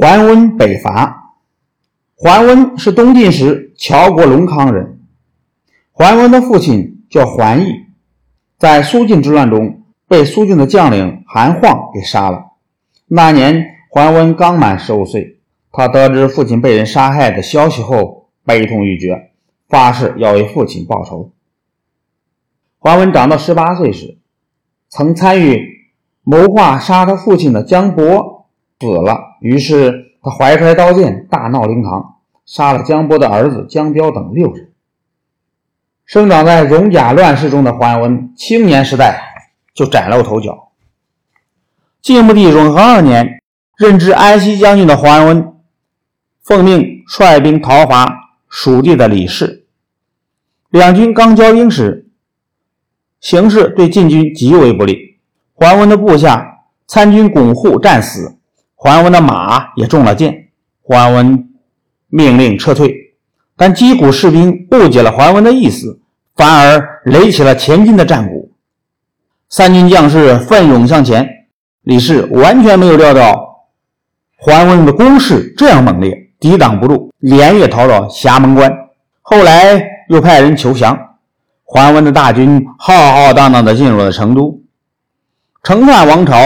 桓温北伐。桓温是东晋时乔国隆康人。桓温的父亲叫桓义，在苏晋之乱中被苏晋的将领韩晃给杀了。那年桓温刚满十五岁，他得知父亲被人杀害的消息后，悲痛欲绝，发誓要为父亲报仇。桓温长到十八岁时，曾参与谋划杀他父亲的江伯死了，于是他怀揣刀剑大闹灵堂，杀了江波的儿子江彪等六人。生长在戎甲乱世中的桓温，青年时代就崭露头角。晋穆帝永和二年，任职安西将军的桓温，奉命率兵讨伐蜀地的李氏。两军刚交兵时，形势对晋军极为不利。桓温的部下参军巩护战死，桓温的马也中了箭。桓温命令撤退。但击鼓士兵误解了桓温的意思，反而擂起了前进的战鼓。三军将士奋勇向前，李氏完全没有料到桓温的攻势这样猛烈，抵挡不住，连夜逃到侠门关。后来又派人求降，桓温的大军浩浩荡荡地进入了成都，成范王朝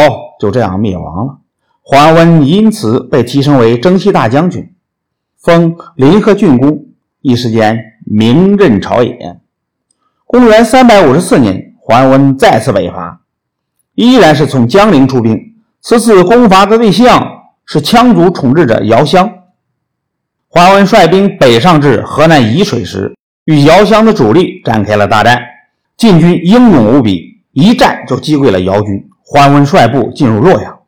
就这样灭亡了。桓温因此被提升为征西大将军，封临河郡公。一时间名震朝野。公元三百五十四年，桓温再次北伐，依然是从江陵出兵。此次攻伐的对象是羌族统治者姚襄。桓温率兵北上至河南沂水时，与姚襄的主力展开了大战。晋军英勇无比，一战就击溃了姚军。桓温率部进入洛阳。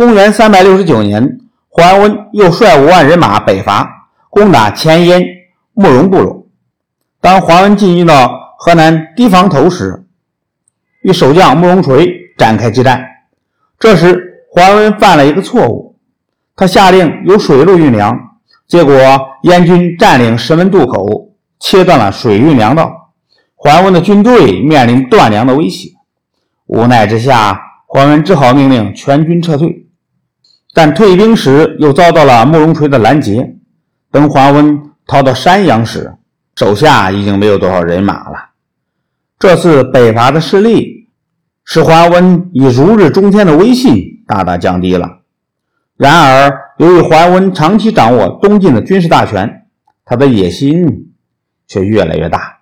公元三百六十九年，桓温又率五万人马北伐，攻打前燕。慕容部落。当桓温进军到河南堤防头时，与守将慕容垂展开激战。这时，桓温犯了一个错误，他下令由水路运粮，结果燕军占领石门渡口，切断了水运粮道，桓温的军队面临断粮的威胁。无奈之下，桓温只好命令全军撤退，但退兵时又遭到了慕容垂的拦截。等桓温。逃到山阳时，手下已经没有多少人马了。这次北伐的失利，使桓温以如日中天的威信大大降低了。然而，由于桓温长期掌握东晋的军事大权，他的野心却越来越大。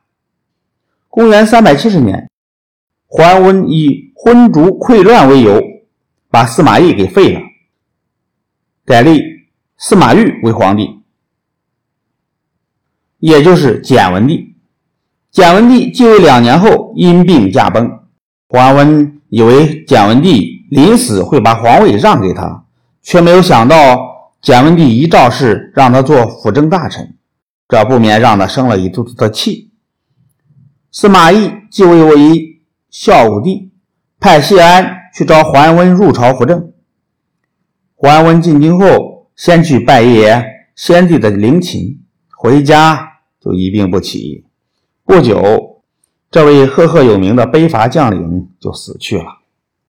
公元三百七十年，桓温以昏逐溃乱为由，把司马懿给废了，改立司马昱为皇帝。也就是简文帝。简文帝继位两年后因病驾崩，桓温以为简文帝临死会把皇位让给他，却没有想到简文帝一诏示让他做辅政大臣，这不免让他生了一肚子的气。司马懿继位为孝武帝，派谢安去找桓温入朝辅政。桓温进京后，先去拜谒先帝的陵寝，回家。就一病不起，不久，这位赫赫有名的北伐将领就死去了。